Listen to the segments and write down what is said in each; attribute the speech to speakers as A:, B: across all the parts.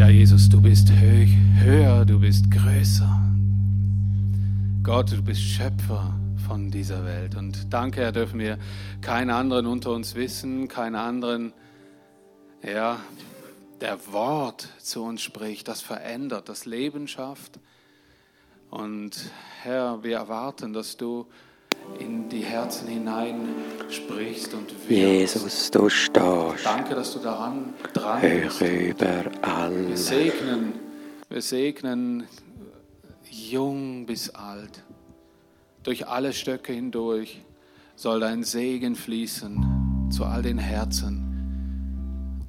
A: Ja, Jesus, du bist höher, du bist größer. Gott, du bist Schöpfer von dieser Welt. Und danke, Herr, dürfen wir keinen anderen unter uns wissen, keinen anderen, ja, der Wort zu uns spricht, das verändert, das Leben schafft. Und Herr, wir erwarten, dass du in die Herzen hinein sprichst und
B: wirkst. Jesus, du stehst.
A: Danke, dass du daran dran
B: bist. Überall.
A: Wir segnen, wir segnen jung bis alt. Durch alle Stöcke hindurch soll dein Segen fließen zu all den Herzen.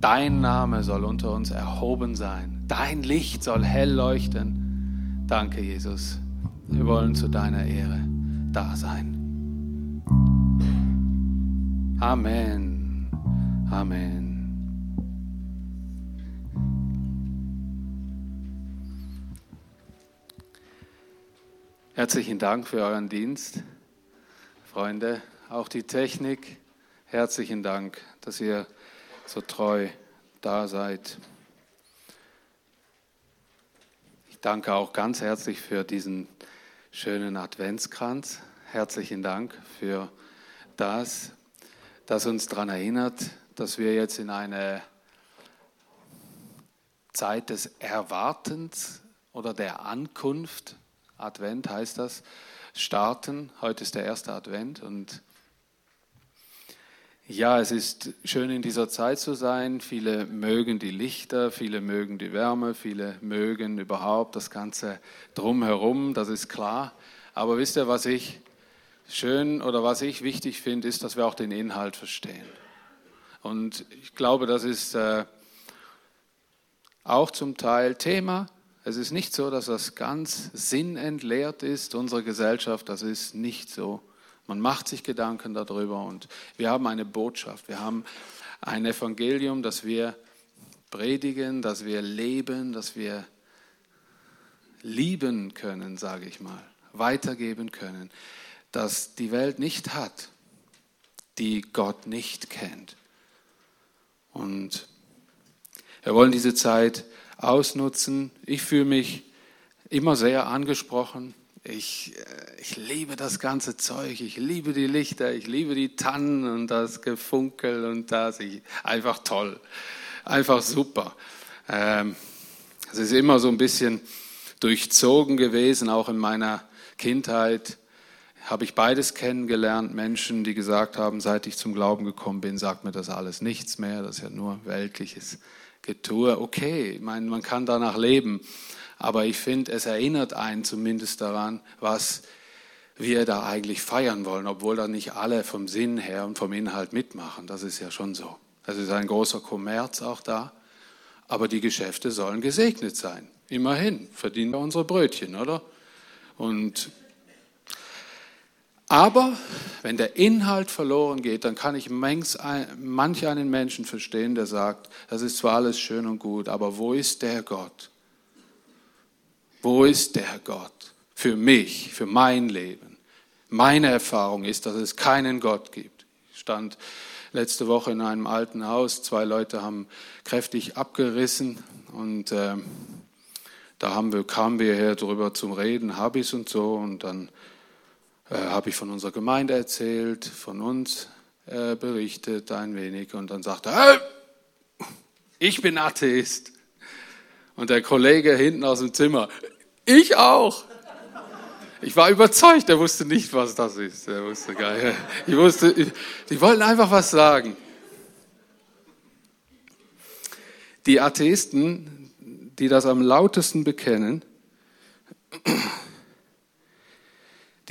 A: Dein Name soll unter uns erhoben sein. Dein Licht soll hell leuchten. Danke, Jesus. Wir wollen zu deiner Ehre da sein. Amen. Amen. Herzlichen Dank für euren Dienst, Freunde, auch die Technik. Herzlichen Dank, dass ihr so treu da seid. Ich danke auch ganz herzlich für diesen schönen Adventskranz. Herzlichen Dank für das, das uns daran erinnert, dass wir jetzt in eine Zeit des Erwartens oder der Ankunft, Advent heißt das, starten. Heute ist der erste Advent und ja, es ist schön in dieser Zeit zu sein. Viele mögen die Lichter, viele mögen die Wärme, viele mögen überhaupt das Ganze drumherum, das ist klar. Aber wisst ihr, was ich schön oder was ich wichtig finde, ist, dass wir auch den Inhalt verstehen. Und ich glaube, das ist äh, auch zum Teil Thema. Es ist nicht so, dass das ganz sinnentleert ist, unsere Gesellschaft, das ist nicht so. Man macht sich Gedanken darüber und wir haben eine Botschaft, wir haben ein Evangelium, das wir predigen, das wir leben, das wir lieben können, sage ich mal, weitergeben können das die Welt nicht hat, die Gott nicht kennt. Und wir wollen diese Zeit ausnutzen. Ich fühle mich immer sehr angesprochen. Ich, äh, ich liebe das ganze Zeug, ich liebe die Lichter, ich liebe die Tannen und das Gefunkel und das. Ich, einfach toll, einfach super. Ähm, es ist immer so ein bisschen durchzogen gewesen, auch in meiner Kindheit habe ich beides kennengelernt. Menschen, die gesagt haben, seit ich zum Glauben gekommen bin, sagt mir das alles nichts mehr. Das ist ja nur weltliches Getue. Okay, ich meine, man kann danach leben. Aber ich finde, es erinnert einen zumindest daran, was wir da eigentlich feiern wollen, obwohl da nicht alle vom Sinn her und vom Inhalt mitmachen. Das ist ja schon so. Es ist ein großer Kommerz auch da. Aber die Geschäfte sollen gesegnet sein. Immerhin verdienen wir unsere Brötchen, oder? Und aber wenn der Inhalt verloren geht, dann kann ich manch einen Menschen verstehen, der sagt, das ist zwar alles schön und gut, aber wo ist der Gott? Wo ist der Gott für mich, für mein Leben? Meine Erfahrung ist, dass es keinen Gott gibt. Ich stand letzte Woche in einem alten Haus, zwei Leute haben kräftig abgerissen und äh, da wir, kamen wir her drüber zum Reden, Habis und so und dann äh, habe ich von unserer Gemeinde erzählt, von uns äh, berichtet ein wenig und dann sagte er, hey, ich bin Atheist. Und der Kollege hinten aus dem Zimmer, ich auch. Ich war überzeugt, er wusste nicht, was das ist. Er wusste gar nicht. Ich wusste, die wollten einfach was sagen. Die Atheisten, die das am lautesten bekennen,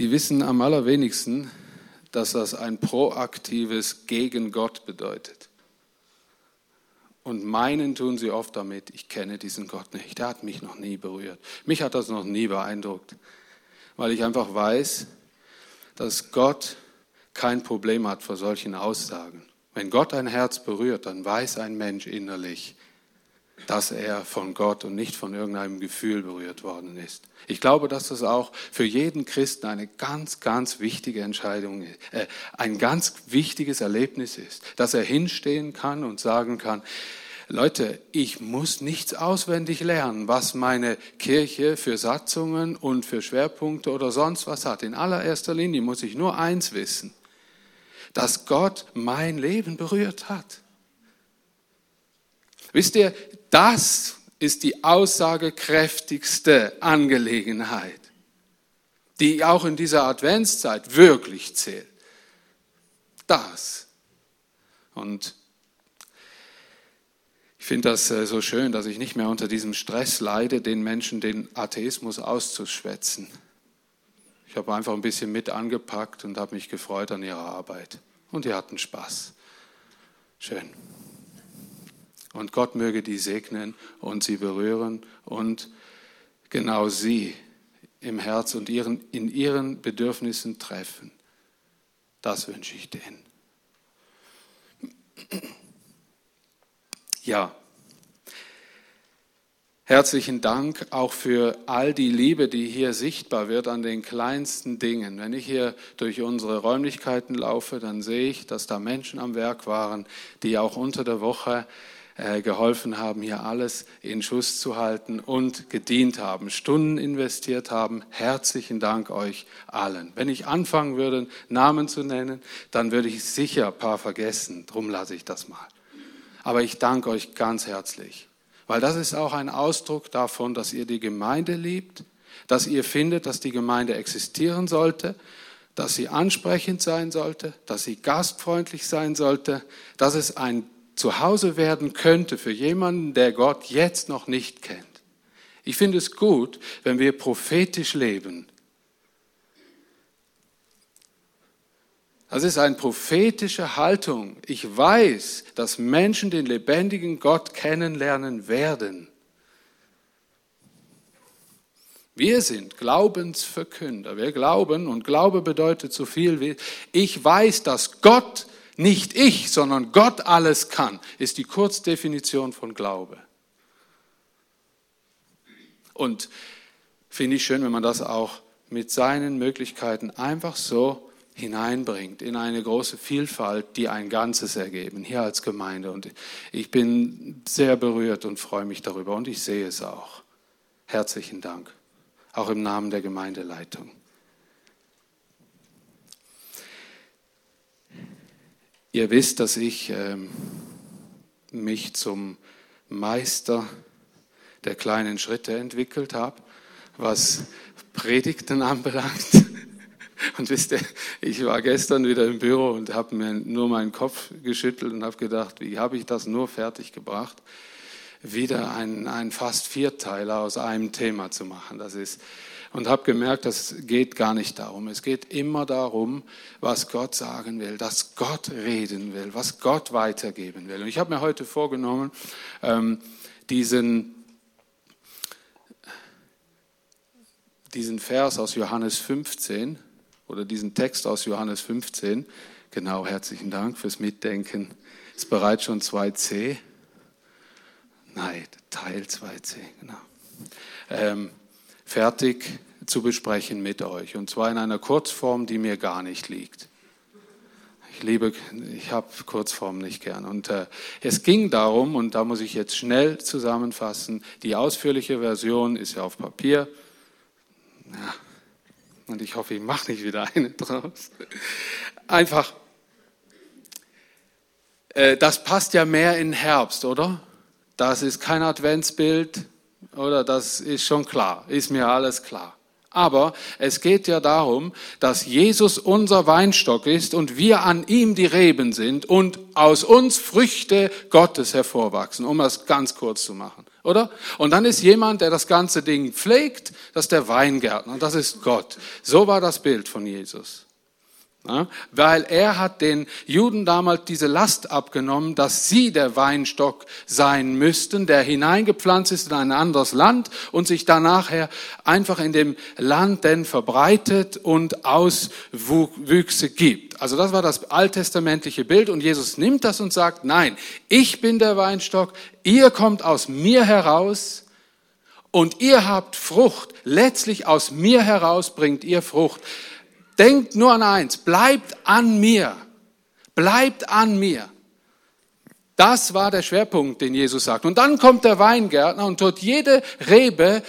A: die wissen am allerwenigsten, dass das ein proaktives gegen Gott bedeutet. Und meinen tun sie oft damit, ich kenne diesen Gott nicht, der hat mich noch nie berührt. Mich hat das noch nie beeindruckt, weil ich einfach weiß, dass Gott kein Problem hat vor solchen Aussagen. Wenn Gott ein Herz berührt, dann weiß ein Mensch innerlich, dass er von Gott und nicht von irgendeinem Gefühl berührt worden ist. Ich glaube, dass das auch für jeden Christen eine ganz, ganz wichtige Entscheidung, äh, ein ganz wichtiges Erlebnis ist, dass er hinstehen kann und sagen kann, Leute, ich muss nichts auswendig lernen, was meine Kirche für Satzungen und für Schwerpunkte oder sonst was hat. In allererster Linie muss ich nur eins wissen, dass Gott mein Leben berührt hat. Wisst ihr, das ist die aussagekräftigste Angelegenheit, die auch in dieser Adventszeit wirklich zählt. Das. Und ich finde das äh, so schön, dass ich nicht mehr unter diesem Stress leide, den Menschen den Atheismus auszuschwätzen. Ich habe einfach ein bisschen mit angepackt und habe mich gefreut an ihrer Arbeit. Und die hatten Spaß. Schön. Und Gott möge die segnen und sie berühren und genau sie im Herz und ihren, in ihren Bedürfnissen treffen. Das wünsche ich denen. Ja, herzlichen Dank auch für all die Liebe, die hier sichtbar wird an den kleinsten Dingen. Wenn ich hier durch unsere Räumlichkeiten laufe, dann sehe ich, dass da Menschen am Werk waren, die auch unter der Woche geholfen haben, hier alles in Schuss zu halten und gedient haben, Stunden investiert haben. Herzlichen Dank euch allen. Wenn ich anfangen würde, Namen zu nennen, dann würde ich sicher ein paar vergessen. Drum lasse ich das mal. Aber ich danke euch ganz herzlich, weil das ist auch ein Ausdruck davon, dass ihr die Gemeinde liebt, dass ihr findet, dass die Gemeinde existieren sollte, dass sie ansprechend sein sollte, dass sie gastfreundlich sein sollte, dass es ein zu Hause werden könnte für jemanden, der Gott jetzt noch nicht kennt. Ich finde es gut, wenn wir prophetisch leben. Das ist eine prophetische Haltung. Ich weiß, dass Menschen den lebendigen Gott kennenlernen werden. Wir sind Glaubensverkünder. Wir glauben und Glaube bedeutet so viel wie, ich weiß, dass Gott nicht ich, sondern Gott alles kann, ist die Kurzdefinition von Glaube. Und finde ich schön, wenn man das auch mit seinen Möglichkeiten einfach so hineinbringt in eine große Vielfalt, die ein Ganzes ergeben, hier als Gemeinde. Und ich bin sehr berührt und freue mich darüber und ich sehe es auch. Herzlichen Dank, auch im Namen der Gemeindeleitung. Ihr wisst, dass ich ähm, mich zum Meister der kleinen Schritte entwickelt habe, was Predigten anbelangt. Und wisst ihr, ich war gestern wieder im Büro und habe mir nur meinen Kopf geschüttelt und habe gedacht, wie habe ich das nur fertig gebracht, wieder einen, einen fast Vierteiler aus einem Thema zu machen. Das ist und habe gemerkt, das geht gar nicht darum. Es geht immer darum, was Gott sagen will, dass Gott reden will, was Gott weitergeben will. Und ich habe mir heute vorgenommen, ähm, diesen, diesen Vers aus Johannes 15 oder diesen Text aus Johannes 15, genau, herzlichen Dank fürs Mitdenken, ist bereits schon 2c. Nein, Teil 2c, genau. Ähm, fertig zu besprechen mit euch. Und zwar in einer Kurzform, die mir gar nicht liegt. Ich liebe, ich habe Kurzform nicht gern. Und äh, es ging darum, und da muss ich jetzt schnell zusammenfassen, die ausführliche Version ist ja auf Papier. Ja, und ich hoffe, ich mache nicht wieder eine draus. Einfach, äh, das passt ja mehr in Herbst, oder? Das ist kein Adventsbild, oder das ist schon klar, ist mir alles klar. Aber es geht ja darum, dass Jesus unser Weinstock ist und wir an ihm die Reben sind und aus uns Früchte Gottes hervorwachsen, um das ganz kurz zu machen, oder? Und dann ist jemand, der das ganze Ding pflegt, das ist der Weingärtner, das ist Gott. So war das Bild von Jesus. Ja, weil er hat den Juden damals diese Last abgenommen, dass sie der Weinstock sein müssten, der hineingepflanzt ist in ein anderes Land und sich dann nachher einfach in dem Land denn verbreitet und Auswüchse gibt. Also das war das alttestamentliche Bild und Jesus nimmt das und sagt, nein, ich bin der Weinstock, ihr kommt aus mir heraus und ihr habt Frucht. Letztlich aus mir heraus bringt ihr Frucht. Denkt nur an eins, bleibt an mir, bleibt an mir. Das war der Schwerpunkt, den Jesus sagt. Und dann kommt der Weingärtner und dort jede Rebe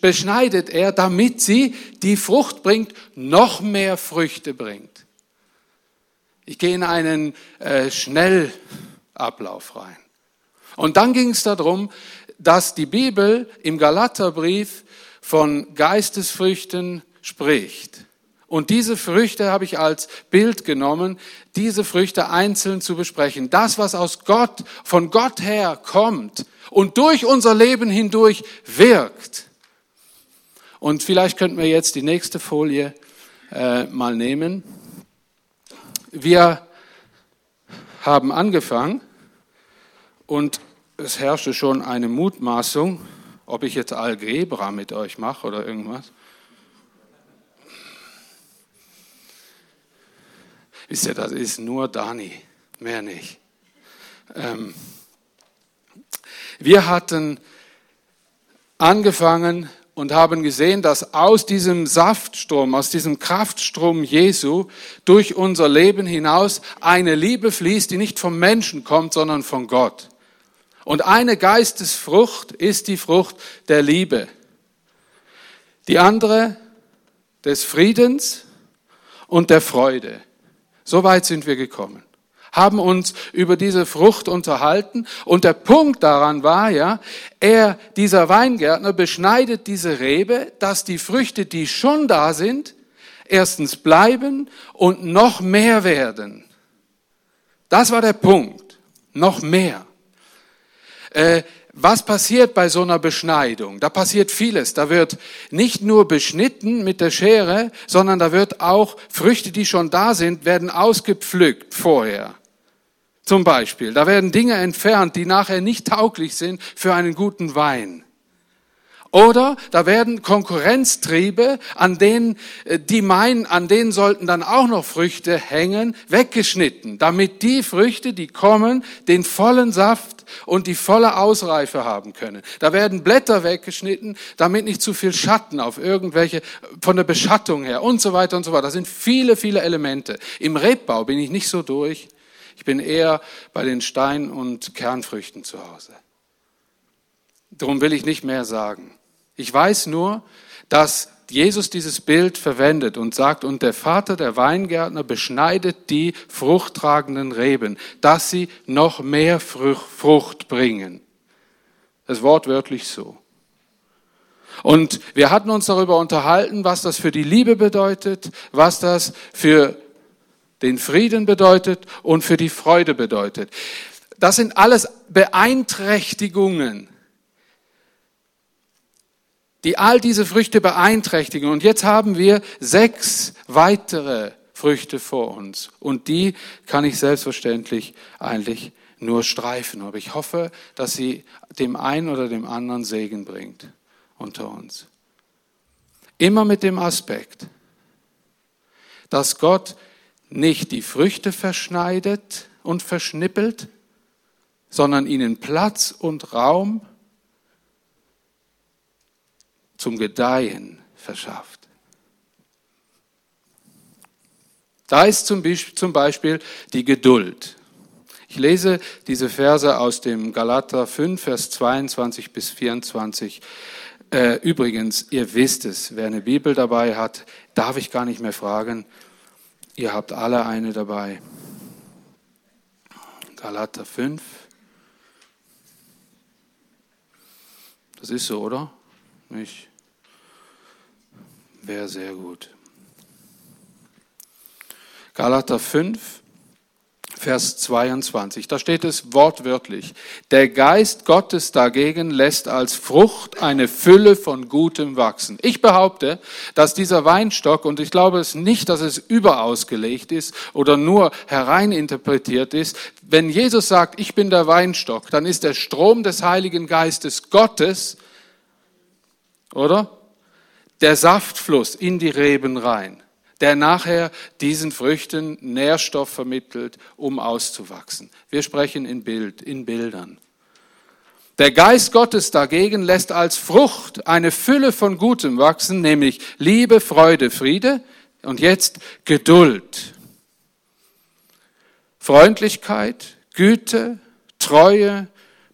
A: beschneidet er, damit sie die Frucht bringt, noch mehr Früchte bringt. Ich gehe in einen äh, Schnellablauf rein. Und dann ging es darum, dass die Bibel im Galaterbrief von Geistesfrüchten spricht. Und diese Früchte habe ich als Bild genommen, diese Früchte einzeln zu besprechen. Das, was aus Gott, von Gott her kommt und durch unser Leben hindurch wirkt. Und vielleicht könnten wir jetzt die nächste Folie äh, mal nehmen. Wir haben angefangen und es herrschte schon eine Mutmaßung, ob ich jetzt Algebra mit euch mache oder irgendwas. Wisst ihr, das ist nur Dani, mehr nicht. Ähm, wir hatten angefangen und haben gesehen, dass aus diesem Saftstrom, aus diesem Kraftstrom Jesu durch unser Leben hinaus eine Liebe fließt, die nicht vom Menschen kommt, sondern von Gott. Und eine Geistesfrucht ist die Frucht der Liebe. Die andere des Friedens und der Freude. So weit sind wir gekommen. Haben uns über diese Frucht unterhalten und der Punkt daran war ja, er, dieser Weingärtner, beschneidet diese Rebe, dass die Früchte, die schon da sind, erstens bleiben und noch mehr werden. Das war der Punkt. Noch mehr. Was passiert bei so einer Beschneidung? Da passiert vieles. Da wird nicht nur beschnitten mit der Schere, sondern da wird auch Früchte, die schon da sind, werden ausgepflückt vorher. Zum Beispiel, da werden Dinge entfernt, die nachher nicht tauglich sind für einen guten Wein. Oder da werden Konkurrenztriebe, an denen äh, die meinen, an denen sollten dann auch noch Früchte hängen, weggeschnitten, damit die Früchte, die kommen, den vollen Saft und die volle Ausreife haben können. Da werden Blätter weggeschnitten, damit nicht zu viel Schatten auf irgendwelche, von der Beschattung her und so weiter und so weiter. Das sind viele, viele Elemente. Im Rebbau bin ich nicht so durch. Ich bin eher bei den Stein- und Kernfrüchten zu Hause. Darum will ich nicht mehr sagen. Ich weiß nur, dass Jesus dieses Bild verwendet und sagt, und der Vater der Weingärtner beschneidet die fruchttragenden Reben, dass sie noch mehr Frucht bringen. Das Wort wörtlich so. Und wir hatten uns darüber unterhalten, was das für die Liebe bedeutet, was das für den Frieden bedeutet und für die Freude bedeutet. Das sind alles Beeinträchtigungen die all diese Früchte beeinträchtigen. Und jetzt haben wir sechs weitere Früchte vor uns. Und die kann ich selbstverständlich eigentlich nur streifen. Aber ich hoffe, dass sie dem einen oder dem anderen Segen bringt unter uns. Immer mit dem Aspekt, dass Gott nicht die Früchte verschneidet und verschnippelt, sondern ihnen Platz und Raum zum Gedeihen verschafft. Da ist zum Beispiel die Geduld. Ich lese diese Verse aus dem Galater 5, Vers 22 bis 24. Äh, übrigens, ihr wisst es, wer eine Bibel dabei hat, darf ich gar nicht mehr fragen. Ihr habt alle eine dabei. Galater 5. Das ist so, oder? Nicht? Wäre sehr gut. Galater 5, Vers 22. Da steht es wortwörtlich. Der Geist Gottes dagegen lässt als Frucht eine Fülle von Gutem wachsen. Ich behaupte, dass dieser Weinstock, und ich glaube es nicht, dass es überausgelegt ist oder nur hereininterpretiert ist, wenn Jesus sagt, ich bin der Weinstock, dann ist der Strom des Heiligen Geistes Gottes, oder? Der Saftfluss in die Reben rein, der nachher diesen Früchten Nährstoff vermittelt, um auszuwachsen. Wir sprechen in Bild, in Bildern. Der Geist Gottes dagegen lässt als Frucht eine Fülle von Gutem wachsen, nämlich Liebe, Freude, Friede und jetzt Geduld, Freundlichkeit, Güte, Treue,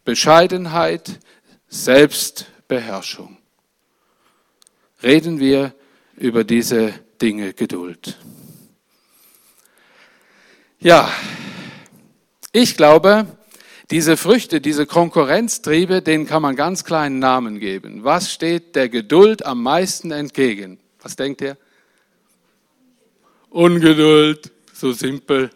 A: Bescheidenheit, Selbstbeherrschung. Reden wir über diese Dinge Geduld. Ja, ich glaube, diese Früchte, diese Konkurrenztriebe, denen kann man ganz kleinen Namen geben. Was steht der Geduld am meisten entgegen? Was denkt ihr? Ungeduld, so simpel.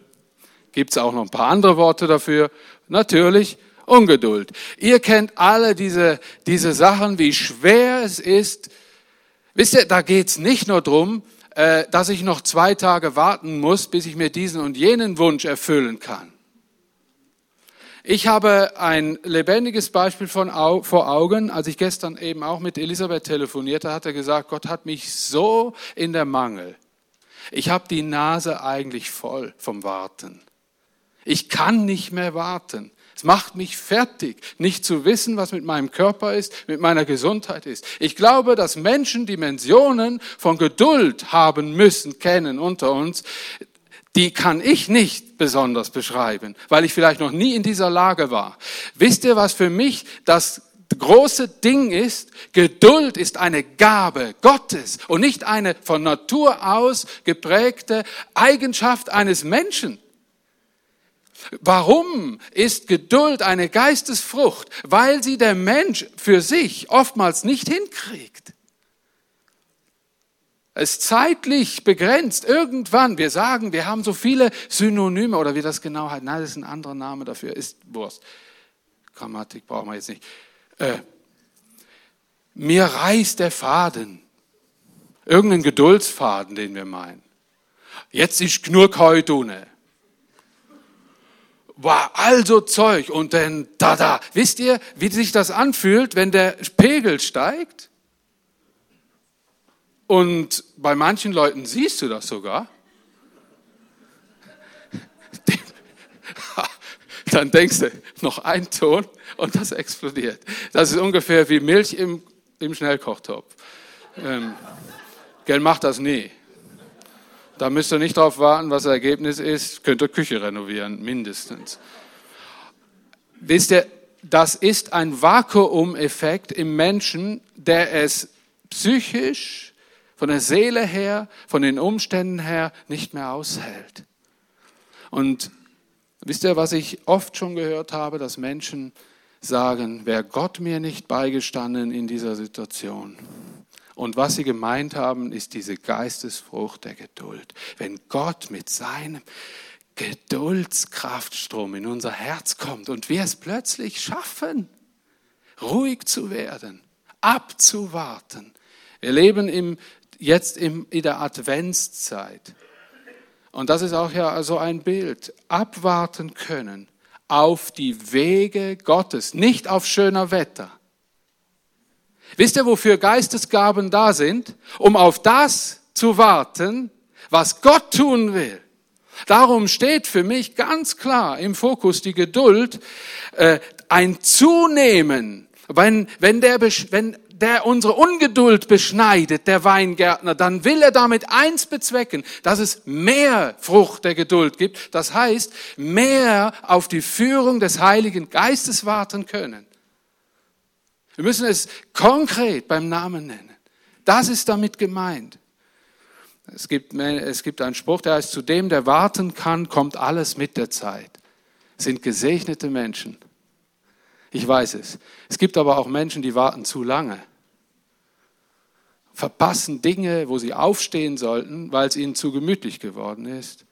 A: Gibt es auch noch ein paar andere Worte dafür? Natürlich Ungeduld. Ihr kennt alle diese, diese Sachen, wie schwer es ist. Wisst ihr, da geht's nicht nur drum, äh, dass ich noch zwei Tage warten muss, bis ich mir diesen und jenen Wunsch erfüllen kann. Ich habe ein lebendiges Beispiel von, vor Augen. Als ich gestern eben auch mit Elisabeth telefonierte, hat er gesagt, Gott hat mich so in der Mangel. Ich habe die Nase eigentlich voll vom Warten. Ich kann nicht mehr warten. Es macht mich fertig, nicht zu wissen, was mit meinem Körper ist, mit meiner Gesundheit ist. Ich glaube, dass Menschen Dimensionen von Geduld haben müssen, kennen unter uns. Die kann ich nicht besonders beschreiben, weil ich vielleicht noch nie in dieser Lage war. Wisst ihr, was für mich das große Ding ist, Geduld ist eine Gabe Gottes und nicht eine von Natur aus geprägte Eigenschaft eines Menschen. Warum ist Geduld eine Geistesfrucht? Weil sie der Mensch für sich oftmals nicht hinkriegt. Es ist zeitlich begrenzt. Irgendwann, wir sagen, wir haben so viele Synonyme oder wie das genau heißt. Nein, das ist ein anderer Name dafür. Ist Wurst. Grammatik brauchen wir jetzt nicht. Äh, mir reißt der Faden. Irgendein Geduldsfaden, den wir meinen. Jetzt ist Knurk heute war also Zeug und dann da da. Wisst ihr, wie sich das anfühlt, wenn der Pegel steigt? Und bei manchen Leuten siehst du das sogar. Dann denkst du, noch ein Ton und das explodiert. Das ist ungefähr wie Milch im, im Schnellkochtopf. Ähm, gell, macht das nie. Da müsst ihr nicht darauf warten, was das Ergebnis ist. Könnt ihr Küche renovieren, mindestens. Wisst ihr, das ist ein Vakuumeffekt im Menschen, der es psychisch, von der Seele her, von den Umständen her nicht mehr aushält. Und wisst ihr, was ich oft schon gehört habe, dass Menschen sagen, wäre Gott mir nicht beigestanden in dieser Situation. Und was sie gemeint haben, ist diese Geistesfrucht der Geduld. Wenn Gott mit seinem Geduldskraftstrom in unser Herz kommt und wir es plötzlich schaffen, ruhig zu werden, abzuwarten. Wir leben im, jetzt im, in der Adventszeit. Und das ist auch ja so ein Bild. Abwarten können auf die Wege Gottes, nicht auf schöner Wetter Wisst ihr, wofür Geistesgaben da sind? Um auf das zu warten, was Gott tun will. Darum steht für mich ganz klar im Fokus die Geduld, äh, ein Zunehmen. Wenn, wenn, der, wenn der unsere Ungeduld beschneidet, der Weingärtner, dann will er damit eins bezwecken, dass es mehr Frucht der Geduld gibt. Das heißt, mehr auf die Führung des Heiligen Geistes warten können. Wir müssen es konkret beim Namen nennen. Das ist damit gemeint. Es gibt, es gibt einen Spruch, der heißt, zu dem, der warten kann, kommt alles mit der Zeit. Sind gesegnete Menschen. Ich weiß es. Es gibt aber auch Menschen, die warten zu lange. Verpassen Dinge, wo sie aufstehen sollten, weil es ihnen zu gemütlich geworden ist.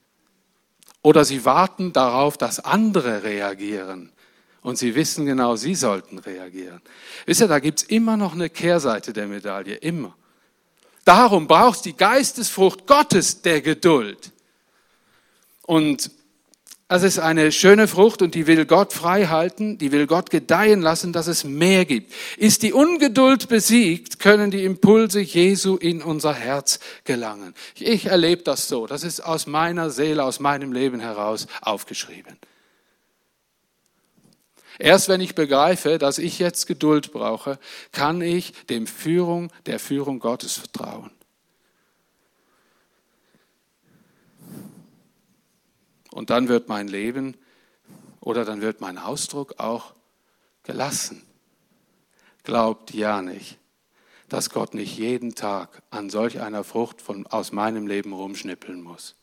A: Oder sie warten darauf, dass andere reagieren. Und sie wissen genau, sie sollten reagieren. Wisst ihr, da gibt's immer noch eine Kehrseite der Medaille, immer. Darum brauchst die Geistesfrucht Gottes der Geduld. Und das ist eine schöne Frucht und die will Gott frei halten, die will Gott gedeihen lassen, dass es mehr gibt. Ist die Ungeduld besiegt, können die Impulse Jesu in unser Herz gelangen. Ich erlebe das so. Das ist aus meiner Seele, aus meinem Leben heraus aufgeschrieben. Erst wenn ich begreife, dass ich jetzt Geduld brauche, kann ich dem Führung, der Führung Gottes vertrauen. Und dann wird mein Leben Oder dann wird mein Ausdruck auch gelassen. Glaubt ja nicht, dass Gott nicht jeden Tag an solch einer Frucht von, aus meinem Leben rumschnippeln muss.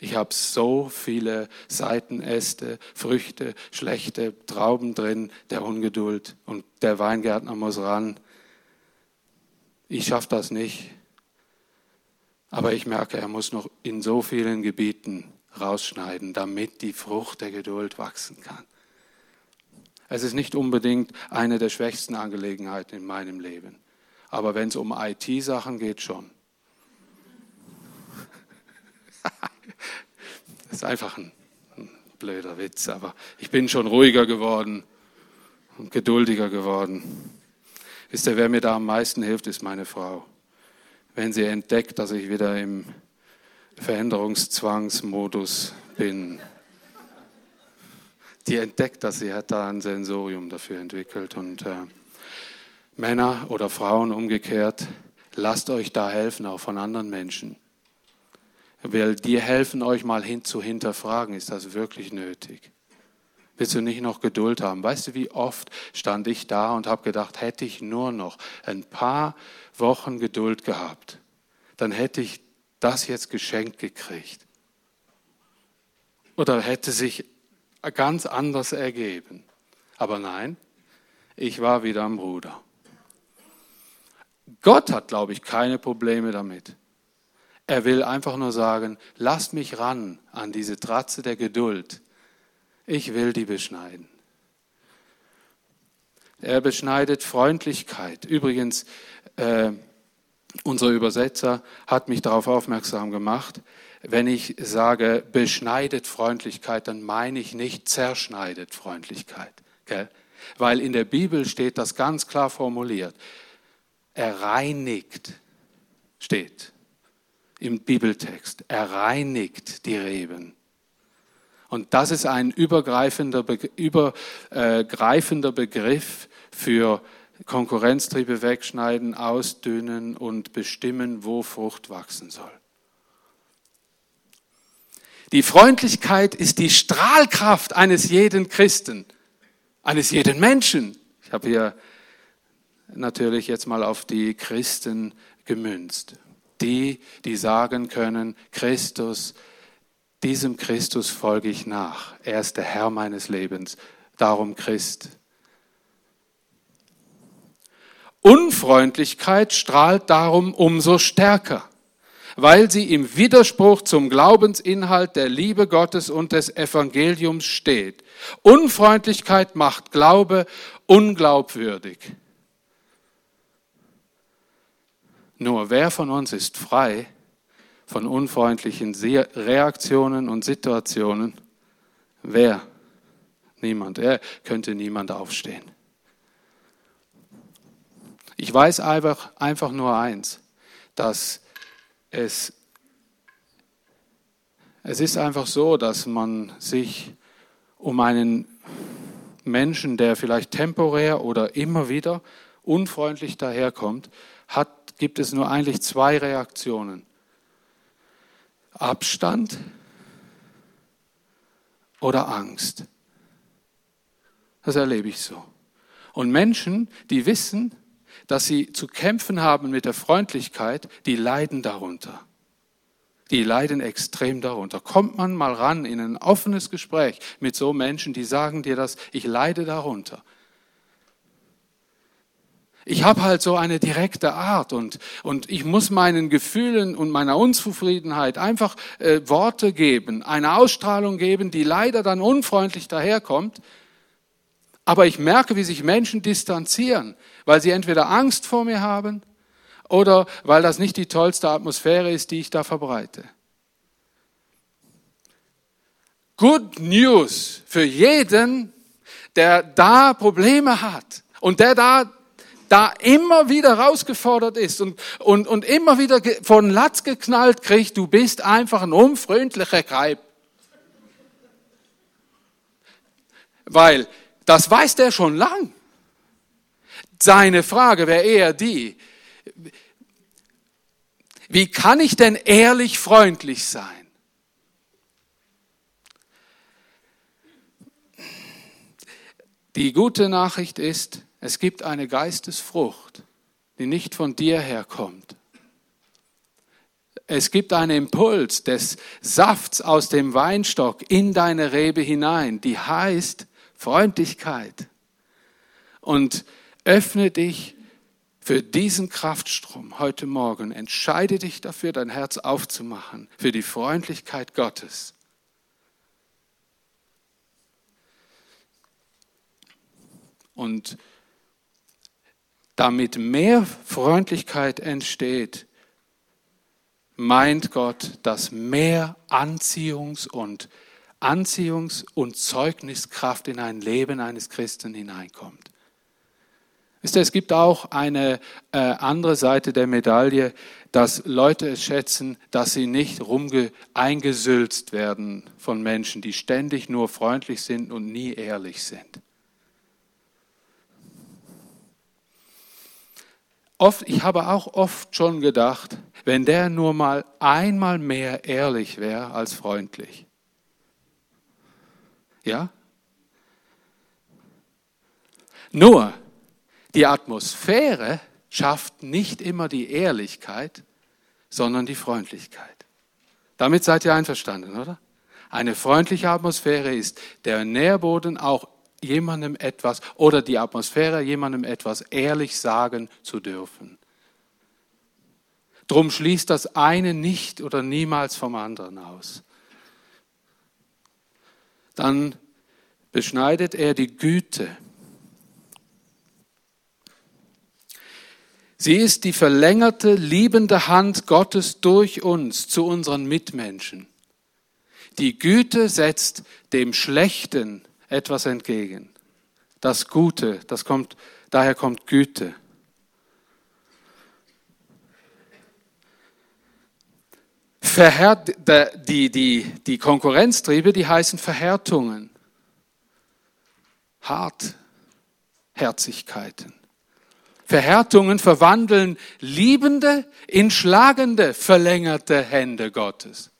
A: Ich habe so viele Seitenäste, Früchte, schlechte Trauben drin, der Ungeduld und der Weingärtner muss ran. Ich schaffe das nicht. Aber ich merke, er muss noch in so vielen Gebieten rausschneiden, damit die Frucht der Geduld wachsen kann. Es ist nicht unbedingt eine der schwächsten Angelegenheiten in meinem Leben. Aber wenn es um IT-Sachen geht, schon. Das ist einfach ein, ein blöder Witz, aber ich bin schon ruhiger geworden und geduldiger geworden. Wisst ihr, wer mir da am meisten hilft, ist meine Frau. Wenn sie entdeckt, dass ich wieder im Veränderungszwangsmodus bin. Die entdeckt dass sie hat da ein Sensorium dafür entwickelt. Und äh, Männer oder Frauen umgekehrt, lasst euch da helfen, auch von anderen Menschen. Weil die helfen euch mal hin zu hinterfragen, ist das wirklich nötig? Willst du nicht noch Geduld haben? Weißt du, wie oft stand ich da und habe gedacht, hätte ich nur noch ein paar Wochen Geduld gehabt, dann hätte ich das jetzt geschenkt gekriegt. Oder hätte sich ganz anders ergeben. Aber nein, ich war wieder am Ruder. Gott hat, glaube ich, keine Probleme damit. Er will einfach nur sagen, lasst mich ran an diese Tratze der Geduld ich will die beschneiden. Er beschneidet Freundlichkeit. Übrigens, äh, unser Übersetzer hat mich darauf aufmerksam gemacht, wenn ich sage beschneidet Freundlichkeit, dann meine ich nicht zerschneidet Freundlichkeit. Gell? Weil in der Bibel steht das ganz klar formuliert. Er reinigt, steht im Bibeltext. Er reinigt die Reben. Und das ist ein übergreifender, übergreifender Begriff für Konkurrenztriebe wegschneiden, ausdünnen und bestimmen, wo Frucht wachsen soll. Die Freundlichkeit ist die Strahlkraft eines jeden Christen, eines jeden Menschen. Ich habe hier natürlich jetzt mal auf die Christen gemünzt. Die, die sagen können, Christus diesem Christus folge ich nach. Er ist der Herr meines Lebens. Darum Christ. Unfreundlichkeit strahlt darum umso stärker, weil sie im Widerspruch zum Glaubensinhalt der Liebe Gottes und des Evangeliums steht. Unfreundlichkeit macht Glaube unglaubwürdig. Nur wer von uns ist frei, von unfreundlichen Reaktionen und Situationen. Wer? Niemand. Er könnte niemand aufstehen. Ich weiß einfach, einfach nur eins, dass es, es ist einfach so, dass man sich um einen Menschen, der vielleicht temporär oder immer wieder unfreundlich daherkommt, hat, gibt es nur eigentlich zwei Reaktionen. Abstand oder Angst. Das erlebe ich so. Und Menschen, die wissen, dass sie zu kämpfen haben mit der Freundlichkeit, die leiden darunter. Die leiden extrem darunter. Kommt man mal ran in ein offenes Gespräch mit so Menschen, die sagen dir das, ich leide darunter. Ich habe halt so eine direkte Art und, und ich muss meinen Gefühlen und meiner Unzufriedenheit einfach äh, Worte geben, eine Ausstrahlung geben, die leider dann unfreundlich daherkommt. Aber ich merke, wie sich Menschen distanzieren, weil sie entweder Angst vor mir haben oder weil das nicht die tollste Atmosphäre ist, die ich da verbreite. Good News für jeden, der da Probleme hat und der da da immer wieder herausgefordert ist und, und, und immer wieder von Latz geknallt kriegt, du bist einfach ein unfreundlicher Greib. Weil das weiß der schon lang. Seine Frage wäre eher die, wie kann ich denn ehrlich freundlich sein? Die gute Nachricht ist, es gibt eine Geistesfrucht, die nicht von dir herkommt. Es gibt einen Impuls des Safts aus dem Weinstock in deine Rebe hinein, die heißt Freundlichkeit. Und öffne dich für diesen Kraftstrom heute Morgen. Entscheide dich dafür, dein Herz aufzumachen, für die Freundlichkeit Gottes. Und damit mehr Freundlichkeit entsteht, meint Gott, dass mehr Anziehungs- und Anziehungs- und Zeugniskraft in ein Leben eines Christen hineinkommt. Es gibt auch eine äh, andere Seite der Medaille, dass Leute es schätzen, dass sie nicht rumge eingesülzt werden von Menschen, die ständig nur freundlich sind und nie ehrlich sind. Oft, ich habe auch oft schon gedacht, wenn der nur mal einmal mehr ehrlich wäre als freundlich. Ja? Nur, die Atmosphäre schafft nicht immer die Ehrlichkeit, sondern die Freundlichkeit. Damit seid ihr einverstanden, oder? Eine freundliche Atmosphäre ist der Nährboden auch jemandem etwas oder die Atmosphäre jemandem etwas ehrlich sagen zu dürfen. Drum schließt das eine nicht oder niemals vom anderen aus. Dann beschneidet er die Güte. Sie ist die verlängerte, liebende Hand Gottes durch uns zu unseren Mitmenschen. Die Güte setzt dem Schlechten etwas entgegen. Das Gute, das kommt, daher kommt Güte. Verhärt, die, die, die Konkurrenztriebe, die heißen Verhärtungen, Hartherzigkeiten. Verhärtungen verwandeln liebende in schlagende, verlängerte Hände Gottes.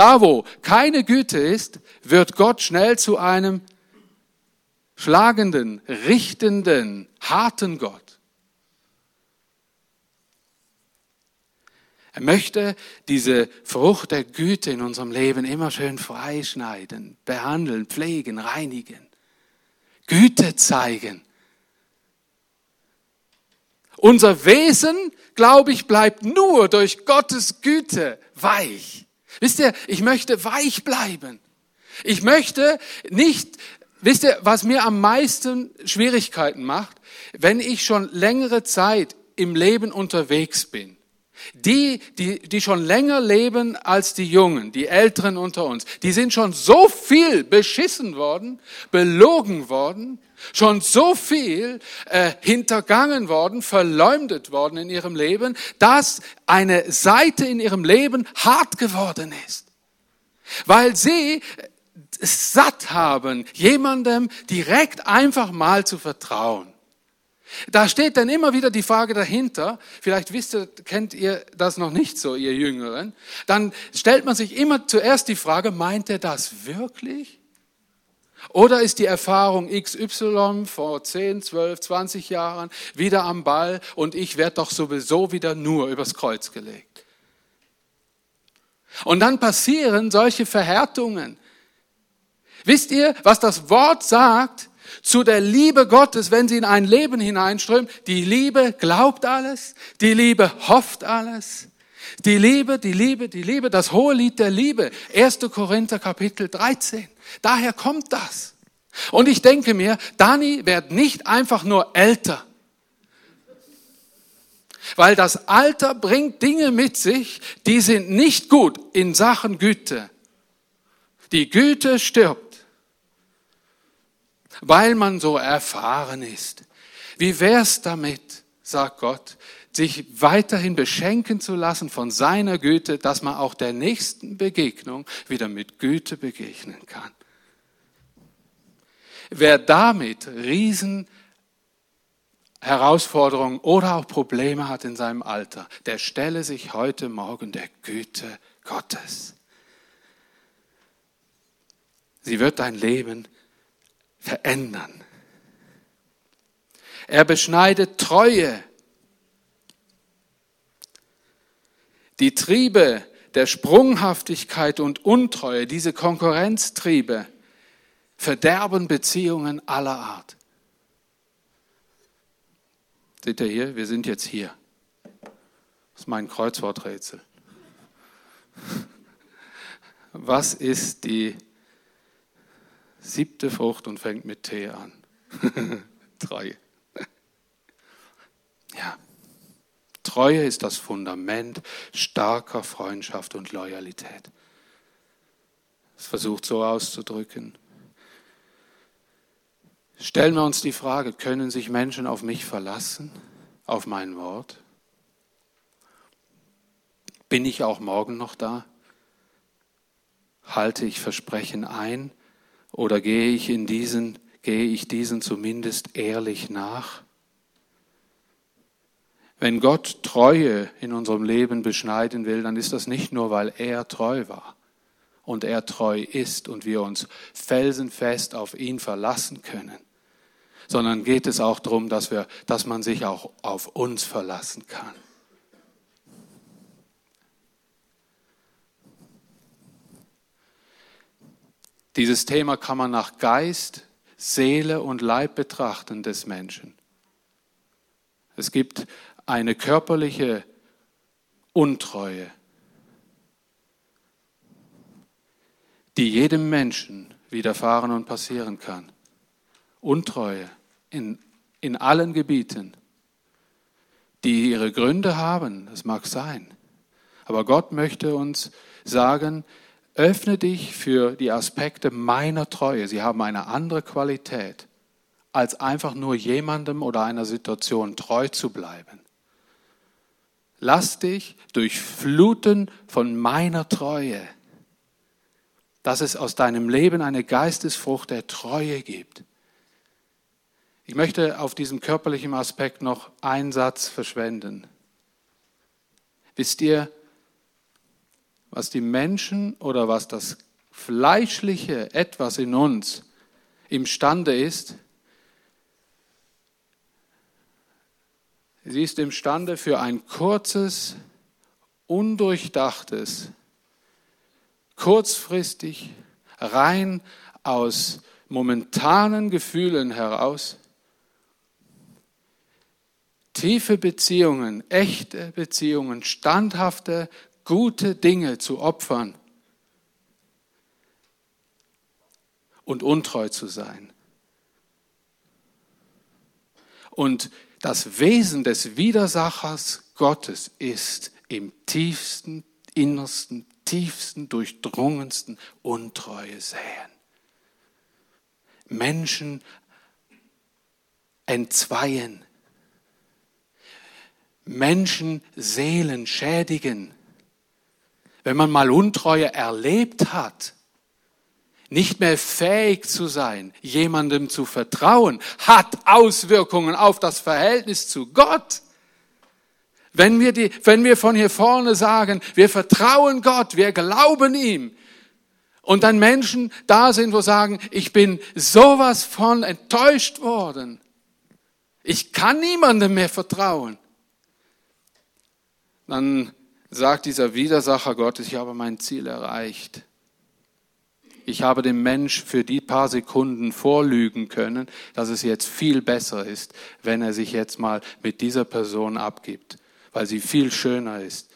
A: Da, wo keine Güte ist, wird Gott schnell zu einem schlagenden, richtenden, harten Gott. Er möchte diese Frucht der Güte in unserem Leben immer schön freischneiden, behandeln, pflegen, reinigen, Güte zeigen. Unser Wesen, glaube ich, bleibt nur durch Gottes Güte weich. Wisst ihr, ich möchte weich bleiben. Ich möchte nicht, wisst ihr, was mir am meisten Schwierigkeiten macht, wenn ich schon längere Zeit im Leben unterwegs bin. Die, die, die schon länger leben als die Jungen, die Älteren unter uns, die sind schon so viel beschissen worden, belogen worden, schon so viel äh, hintergangen worden, verleumdet worden in ihrem Leben, dass eine Seite in ihrem Leben hart geworden ist. Weil sie satt haben, jemandem direkt einfach mal zu vertrauen. Da steht dann immer wieder die Frage dahinter, vielleicht wisst ihr, kennt ihr das noch nicht so, ihr Jüngeren, dann stellt man sich immer zuerst die Frage, meint er das wirklich? Oder ist die Erfahrung XY vor 10, 12, 20 Jahren wieder am Ball und ich werde doch sowieso wieder nur übers Kreuz gelegt? Und dann passieren solche Verhärtungen. Wisst ihr, was das Wort sagt zu der Liebe Gottes, wenn sie in ein Leben hineinströmt? Die Liebe glaubt alles, die Liebe hofft alles, die Liebe, die Liebe, die Liebe, das hohe Lied der Liebe. 1. Korinther Kapitel 13. Daher kommt das. Und ich denke mir, Dani wird nicht einfach nur älter. Weil das Alter bringt Dinge mit sich, die sind nicht gut in Sachen Güte. Die Güte stirbt, weil man so erfahren ist. Wie wär's damit, sagt Gott, sich weiterhin beschenken zu lassen von seiner Güte, dass man auch der nächsten Begegnung wieder mit Güte begegnen kann. Wer damit riesen Herausforderungen oder auch Probleme hat in seinem Alter, der stelle sich heute Morgen der Güte Gottes. Sie wird dein Leben verändern. Er beschneidet Treue. Die Triebe der Sprunghaftigkeit und Untreue, diese Konkurrenztriebe, verderben Beziehungen aller Art. Seht ihr hier? Wir sind jetzt hier. Das ist mein Kreuzworträtsel. Was ist die siebte Frucht und fängt mit T an? Treue. Ja. Treue ist das Fundament starker Freundschaft und Loyalität. Es versucht so auszudrücken. Stellen wir uns die Frage, können sich Menschen auf mich verlassen, auf mein Wort? Bin ich auch morgen noch da? Halte ich Versprechen ein oder gehe ich in diesen, gehe ich diesen zumindest ehrlich nach? Wenn Gott Treue in unserem Leben beschneiden will, dann ist das nicht nur, weil er treu war und er treu ist und wir uns felsenfest auf ihn verlassen können, sondern geht es auch darum, dass, wir, dass man sich auch auf uns verlassen kann. Dieses Thema kann man nach Geist, Seele und Leib betrachten des Menschen. Es gibt eine körperliche Untreue, die jedem Menschen widerfahren und passieren kann. Untreue in, in allen Gebieten, die ihre Gründe haben, das mag sein. Aber Gott möchte uns sagen, öffne dich für die Aspekte meiner Treue. Sie haben eine andere Qualität, als einfach nur jemandem oder einer Situation treu zu bleiben. Lass dich durchfluten von meiner Treue, dass es aus deinem Leben eine Geistesfrucht der Treue gibt. Ich möchte auf diesem körperlichen Aspekt noch einen Satz verschwenden. Wisst ihr, was die Menschen oder was das fleischliche etwas in uns imstande ist? Sie ist imstande für ein kurzes, undurchdachtes, kurzfristig, rein aus momentanen Gefühlen heraus tiefe Beziehungen, echte Beziehungen, standhafte, gute Dinge zu opfern und untreu zu sein. Und das Wesen des Widersachers Gottes ist im tiefsten, innersten, tiefsten, durchdrungensten Untreue säen. Menschen entzweien, Menschen Seelen schädigen. Wenn man mal Untreue erlebt hat, nicht mehr fähig zu sein, jemandem zu vertrauen, hat Auswirkungen auf das Verhältnis zu Gott. Wenn wir, die, wenn wir von hier vorne sagen, wir vertrauen Gott, wir glauben ihm, und dann Menschen da sind, wo sagen, ich bin sowas von enttäuscht worden, ich kann niemandem mehr vertrauen, dann sagt dieser Widersacher Gottes, ich habe mein Ziel erreicht. Ich habe dem Mensch für die paar Sekunden vorlügen können, dass es jetzt viel besser ist, wenn er sich jetzt mal mit dieser Person abgibt, weil sie viel schöner ist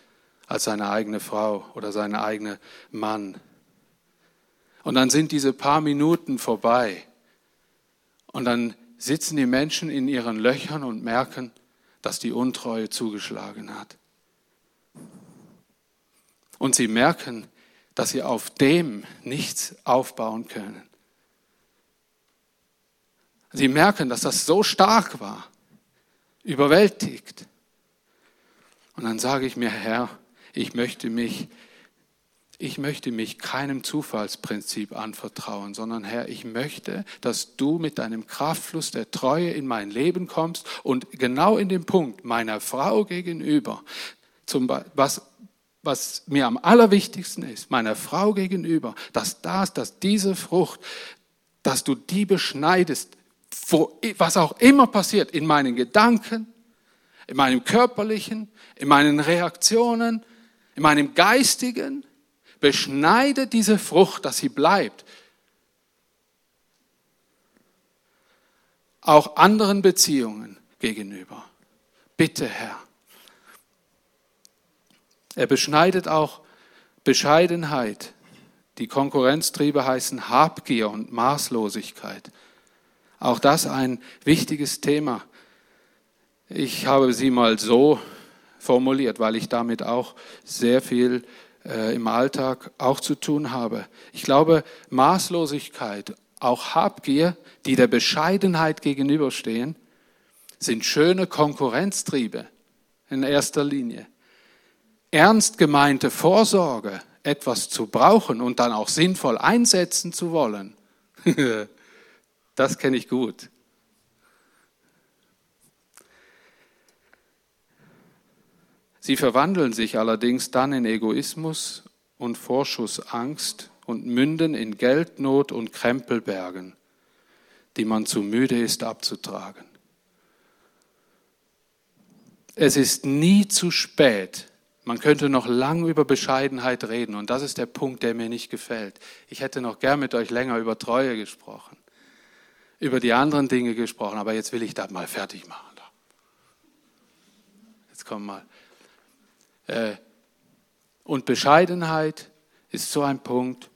A: als seine eigene Frau oder seine eigene Mann. Und dann sind diese paar Minuten vorbei. Und dann sitzen die Menschen in ihren Löchern und merken, dass die Untreue zugeschlagen hat. Und sie merken, dass sie auf dem nichts aufbauen können. Sie merken, dass das so stark war, überwältigt. Und dann sage ich mir, Herr, ich möchte mich, ich möchte mich keinem Zufallsprinzip anvertrauen, sondern Herr, ich möchte, dass du mit deinem Kraftfluss der Treue in mein Leben kommst und genau in dem Punkt meiner Frau gegenüber, zum, was was mir am allerwichtigsten ist, meiner Frau gegenüber, dass das, dass diese Frucht dass du die beschneidest, wo, was auch immer passiert, in meinen Gedanken, in meinem körperlichen, in meinen Reaktionen, in meinem geistigen. Beschneide diese Frucht, dass sie bleibt. Auch anderen Beziehungen gegenüber. Bitte, Herr. Er beschneidet auch Bescheidenheit. Die Konkurrenztriebe heißen Habgier und Maßlosigkeit. Auch das ein wichtiges Thema. Ich habe sie mal so formuliert, weil ich damit auch sehr viel äh, im Alltag auch zu tun habe. Ich glaube, Maßlosigkeit, auch Habgier, die der Bescheidenheit gegenüberstehen, sind schöne Konkurrenztriebe in erster Linie. Ernst gemeinte Vorsorge, etwas zu brauchen und dann auch sinnvoll einsetzen zu wollen, das kenne ich gut. Sie verwandeln sich allerdings dann in Egoismus und Vorschussangst und münden in Geldnot und Krempelbergen, die man zu müde ist abzutragen. Es ist nie zu spät. Man könnte noch lang über Bescheidenheit reden und das ist der Punkt, der mir nicht gefällt. Ich hätte noch gern mit euch länger über Treue gesprochen, über die anderen Dinge gesprochen, aber jetzt will ich das mal fertig machen. Jetzt komm mal. Äh, und Bescheidenheit ist so ein Punkt.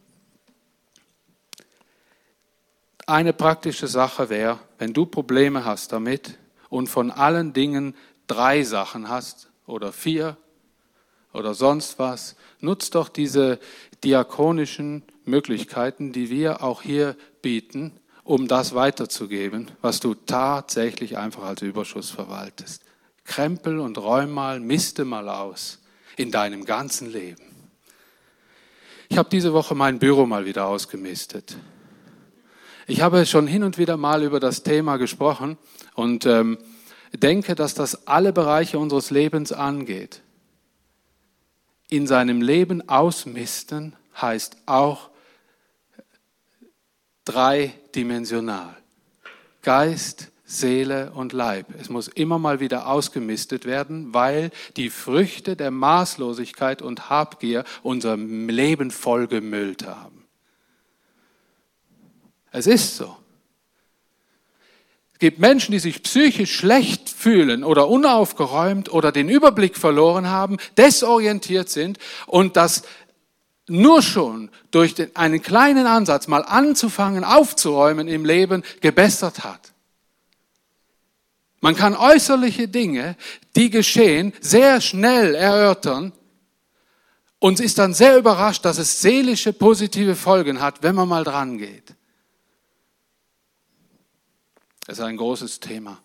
A: Eine praktische Sache wäre, wenn du Probleme hast damit und von allen Dingen drei Sachen hast oder vier oder sonst was, nutzt doch diese diakonischen Möglichkeiten, die wir auch hier bieten, um das weiterzugeben, was du tatsächlich einfach als Überschuss verwaltest. Krempel und räum mal, miste mal aus in deinem ganzen Leben. Ich habe diese Woche mein Büro mal wieder ausgemistet. Ich habe schon hin und wieder mal über das Thema gesprochen und ähm, denke, dass das alle Bereiche unseres Lebens angeht. In seinem Leben ausmisten heißt auch dreidimensional. Geist, Seele und Leib. Es muss immer mal wieder ausgemistet werden, weil die Früchte der Maßlosigkeit und Habgier unser Leben vollgemüllt haben. Es ist so. Es gibt Menschen, die sich psychisch schlecht fühlen oder unaufgeräumt oder den Überblick verloren haben, desorientiert sind und das nur schon durch den, einen kleinen Ansatz mal anzufangen aufzuräumen im Leben gebessert hat. Man kann äußerliche Dinge, die geschehen, sehr schnell erörtern und ist dann sehr überrascht, dass es seelische positive Folgen hat, wenn man mal dran geht. Das ist ein großes Thema.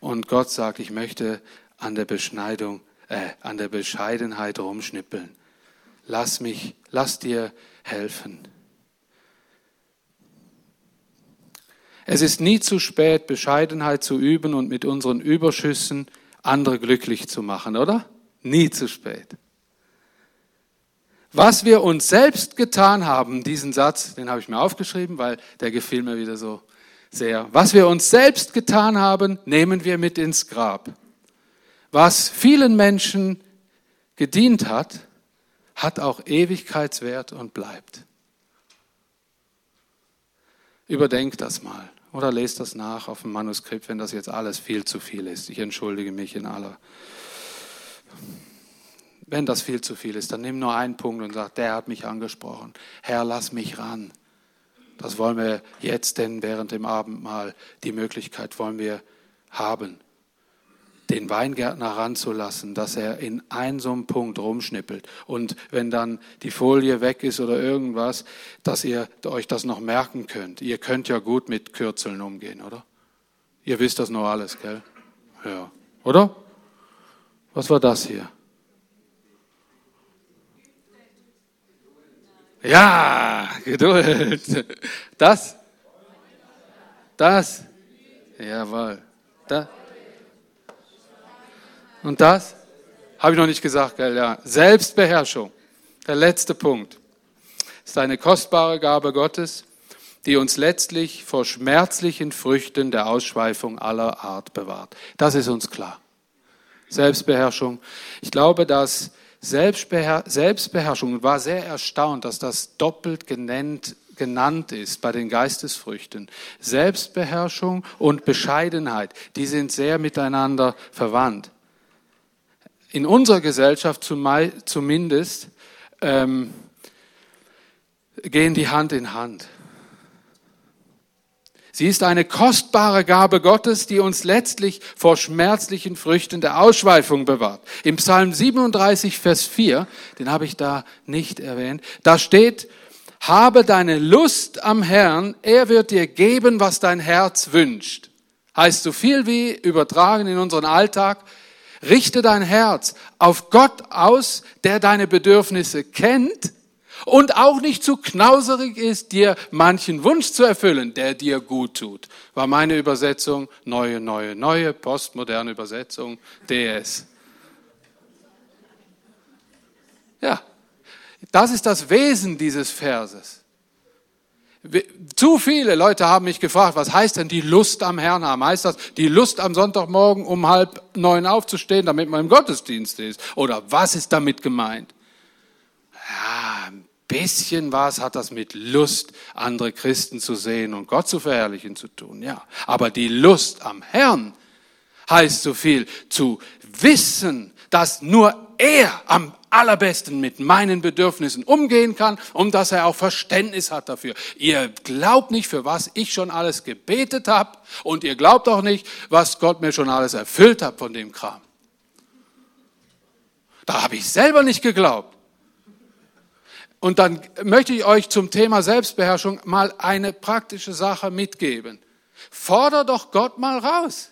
A: Und Gott sagt, ich möchte an der Beschneidung, äh, an der Bescheidenheit rumschnippeln. Lass mich, lass dir helfen. Es ist nie zu spät, Bescheidenheit zu üben und mit unseren Überschüssen andere glücklich zu machen, oder? Nie zu spät. Was wir uns selbst getan haben, diesen Satz, den habe ich mir aufgeschrieben, weil der gefiel mir wieder so sehr. Was wir uns selbst getan haben, nehmen wir mit ins Grab. Was vielen Menschen gedient hat, hat auch Ewigkeitswert und bleibt. Überdenkt das mal. Oder lest das nach auf dem Manuskript, wenn das jetzt alles viel zu viel ist. Ich entschuldige mich in aller. Wenn das viel zu viel ist, dann nimm nur einen Punkt und sag, der hat mich angesprochen. Herr, lass mich ran. Das wollen wir jetzt denn während dem Abendmahl, die Möglichkeit wollen wir haben den Weingärtner ranzulassen, dass er in einem so einem Punkt rumschnippelt. Und wenn dann die Folie weg ist oder irgendwas, dass ihr euch das noch merken könnt. Ihr könnt ja gut mit Kürzeln umgehen, oder? Ihr wisst das noch alles, gell? Ja. Oder? Was war das hier? Ja, Geduld. Das? Das? Jawohl. Das? Und das? Habe ich noch nicht gesagt, gell? Ja. Selbstbeherrschung. Der letzte Punkt. Ist eine kostbare Gabe Gottes, die uns letztlich vor schmerzlichen Früchten der Ausschweifung aller Art bewahrt. Das ist uns klar. Selbstbeherrschung. Ich glaube, dass Selbstbeher Selbstbeherrschung war sehr erstaunt, dass das doppelt genannt, genannt ist bei den Geistesfrüchten. Selbstbeherrschung und Bescheidenheit, die sind sehr miteinander verwandt. In unserer Gesellschaft zumindest ähm, gehen die Hand in Hand. Sie ist eine kostbare Gabe Gottes, die uns letztlich vor schmerzlichen Früchten der Ausschweifung bewahrt. Im Psalm 37, Vers 4, den habe ich da nicht erwähnt, da steht, habe deine Lust am Herrn, er wird dir geben, was dein Herz wünscht. Heißt so viel wie übertragen in unseren Alltag, richte dein Herz auf Gott aus, der deine Bedürfnisse kennt und auch nicht zu knauserig ist, dir manchen Wunsch zu erfüllen, der dir gut tut. War meine Übersetzung, neue, neue, neue, postmoderne Übersetzung, DS. Ja, das ist das Wesen dieses Verses. Zu viele Leute haben mich gefragt, was heißt denn die Lust am Herrn haben? Heißt das die Lust am Sonntagmorgen um halb neun aufzustehen, damit man im Gottesdienst ist? Oder was ist damit gemeint? Ja, bisschen was hat das mit Lust, andere Christen zu sehen und Gott zu verherrlichen zu tun, ja. Aber die Lust am Herrn heißt so viel zu wissen, dass nur er am allerbesten mit meinen Bedürfnissen umgehen kann und dass er auch Verständnis hat dafür. Ihr glaubt nicht, für was ich schon alles gebetet habe und ihr glaubt auch nicht, was Gott mir schon alles erfüllt hat von dem Kram. Da habe ich selber nicht geglaubt. Und dann möchte ich euch zum Thema Selbstbeherrschung mal eine praktische Sache mitgeben. Forder doch Gott mal raus.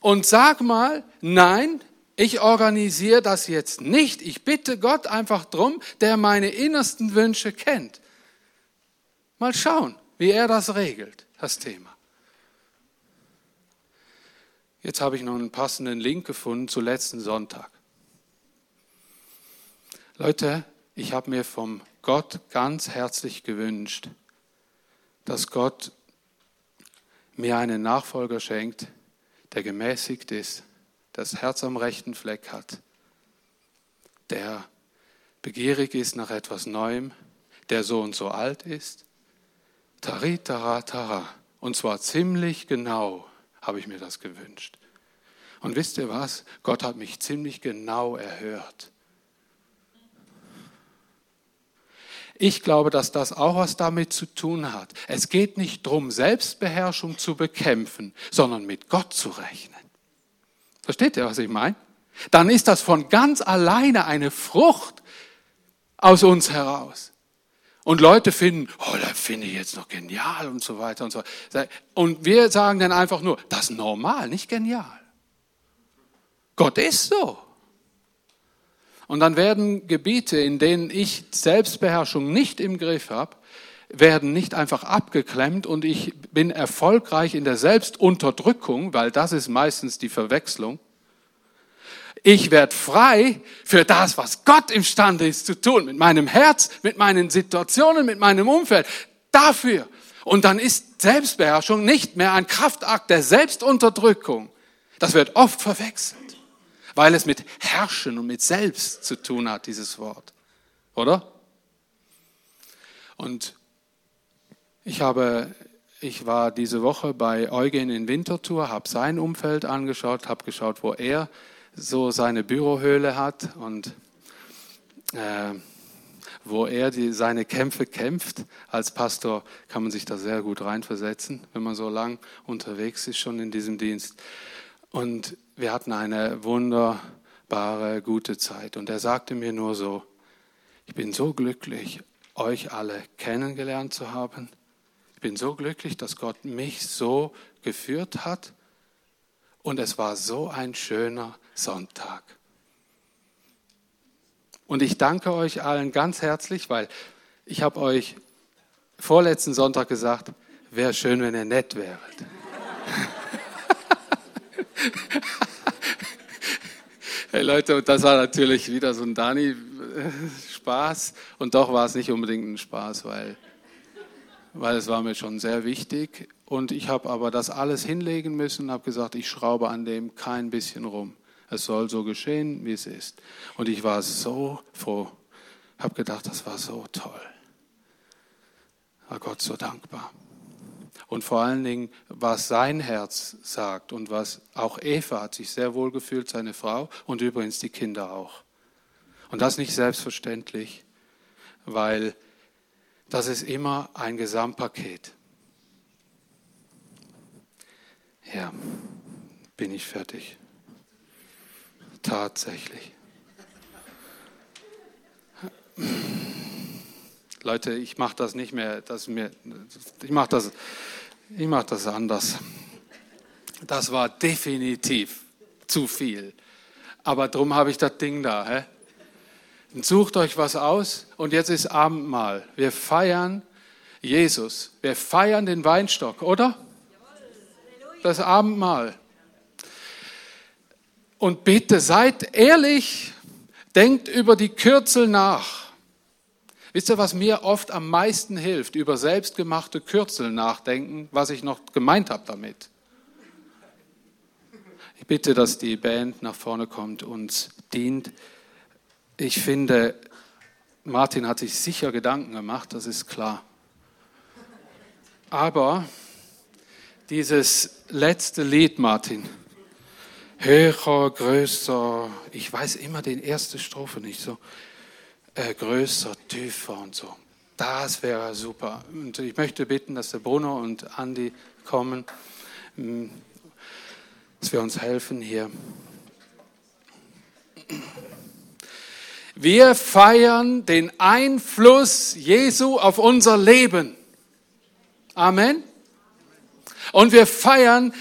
A: Und sag mal, nein, ich organisiere das jetzt nicht. Ich bitte Gott einfach drum, der meine innersten Wünsche kennt. Mal schauen, wie er das regelt, das Thema. Jetzt habe ich noch einen passenden Link gefunden zu letzten Sonntag. Leute, ich habe mir vom Gott ganz herzlich gewünscht, dass Gott mir einen Nachfolger schenkt, der gemäßigt ist, das Herz am rechten Fleck hat, der begierig ist nach etwas Neuem, der so und so alt ist. Tari, tara, tara. Und zwar ziemlich genau habe ich mir das gewünscht. Und wisst ihr was? Gott hat mich ziemlich genau erhört. Ich glaube, dass das auch was damit zu tun hat. Es geht nicht darum, Selbstbeherrschung zu bekämpfen, sondern mit Gott zu rechnen. Versteht ihr, was ich meine? Dann ist das von ganz alleine eine Frucht aus uns heraus. Und Leute finden, oh, das finde ich jetzt noch genial und so weiter und so weiter. Und wir sagen dann einfach nur, das ist normal, nicht genial. Gott ist so. Und dann werden Gebiete, in denen ich Selbstbeherrschung nicht im Griff habe, werden nicht einfach abgeklemmt und ich bin erfolgreich in der Selbstunterdrückung, weil das ist meistens die Verwechslung. Ich werde frei für das, was Gott imstande ist zu tun, mit meinem Herz, mit meinen Situationen, mit meinem Umfeld. Dafür. Und dann ist Selbstbeherrschung nicht mehr ein Kraftakt der Selbstunterdrückung. Das wird oft verwechselt weil es mit Herrschen und mit Selbst zu tun hat, dieses Wort. Oder? Und ich habe, ich war diese Woche bei Eugen in Winterthur, habe sein Umfeld angeschaut, habe geschaut, wo er so seine Bürohöhle hat und äh, wo er die, seine Kämpfe kämpft. Als Pastor kann man sich da sehr gut reinversetzen, wenn man so lang unterwegs ist schon in diesem Dienst. Und wir hatten eine wunderbare, gute Zeit. Und er sagte mir nur so, ich bin so glücklich, euch alle kennengelernt zu haben. Ich bin so glücklich, dass Gott mich so geführt hat. Und es war so ein schöner Sonntag. Und ich danke euch allen ganz herzlich, weil ich habe euch vorletzten Sonntag gesagt, wäre schön, wenn ihr nett wäret. Hey Leute, das war natürlich wieder so ein Dani-Spaß. Und doch war es nicht unbedingt ein Spaß, weil weil es war mir schon sehr wichtig. Und ich habe aber das alles hinlegen müssen und habe gesagt, ich schraube an dem kein bisschen rum. Es soll so geschehen, wie es ist. Und ich war so froh, habe gedacht, das war so toll. War Gott so dankbar. Und vor allen Dingen, was sein Herz sagt und was auch Eva hat sich sehr wohl gefühlt, seine Frau und übrigens die Kinder auch. Und das nicht selbstverständlich, weil das ist immer ein Gesamtpaket. Ja, bin ich fertig. Tatsächlich. Leute, ich mache das nicht mehr. Das mir, ich mache das, mach das anders. Das war definitiv zu viel. Aber darum habe ich das Ding da. Hä? sucht euch was aus und jetzt ist Abendmahl. Wir feiern Jesus. Wir feiern den Weinstock, oder? Das Abendmahl. Und bitte seid ehrlich, denkt über die Kürzel nach. Wisst ihr, was mir oft am meisten hilft? Über selbstgemachte Kürzel nachdenken, was ich noch gemeint habe damit. Ich bitte, dass die Band nach vorne kommt und dient. Ich finde, Martin hat sich sicher Gedanken gemacht, das ist klar. Aber dieses letzte Lied, Martin, höher, größer, ich weiß immer den erste Strophe nicht so, äh, größer, tiefer und so. Das wäre super. Und ich möchte bitten, dass der Bruno und Andi kommen, mm, dass wir uns helfen hier. Wir feiern den Einfluss Jesu auf unser Leben. Amen. Und wir feiern,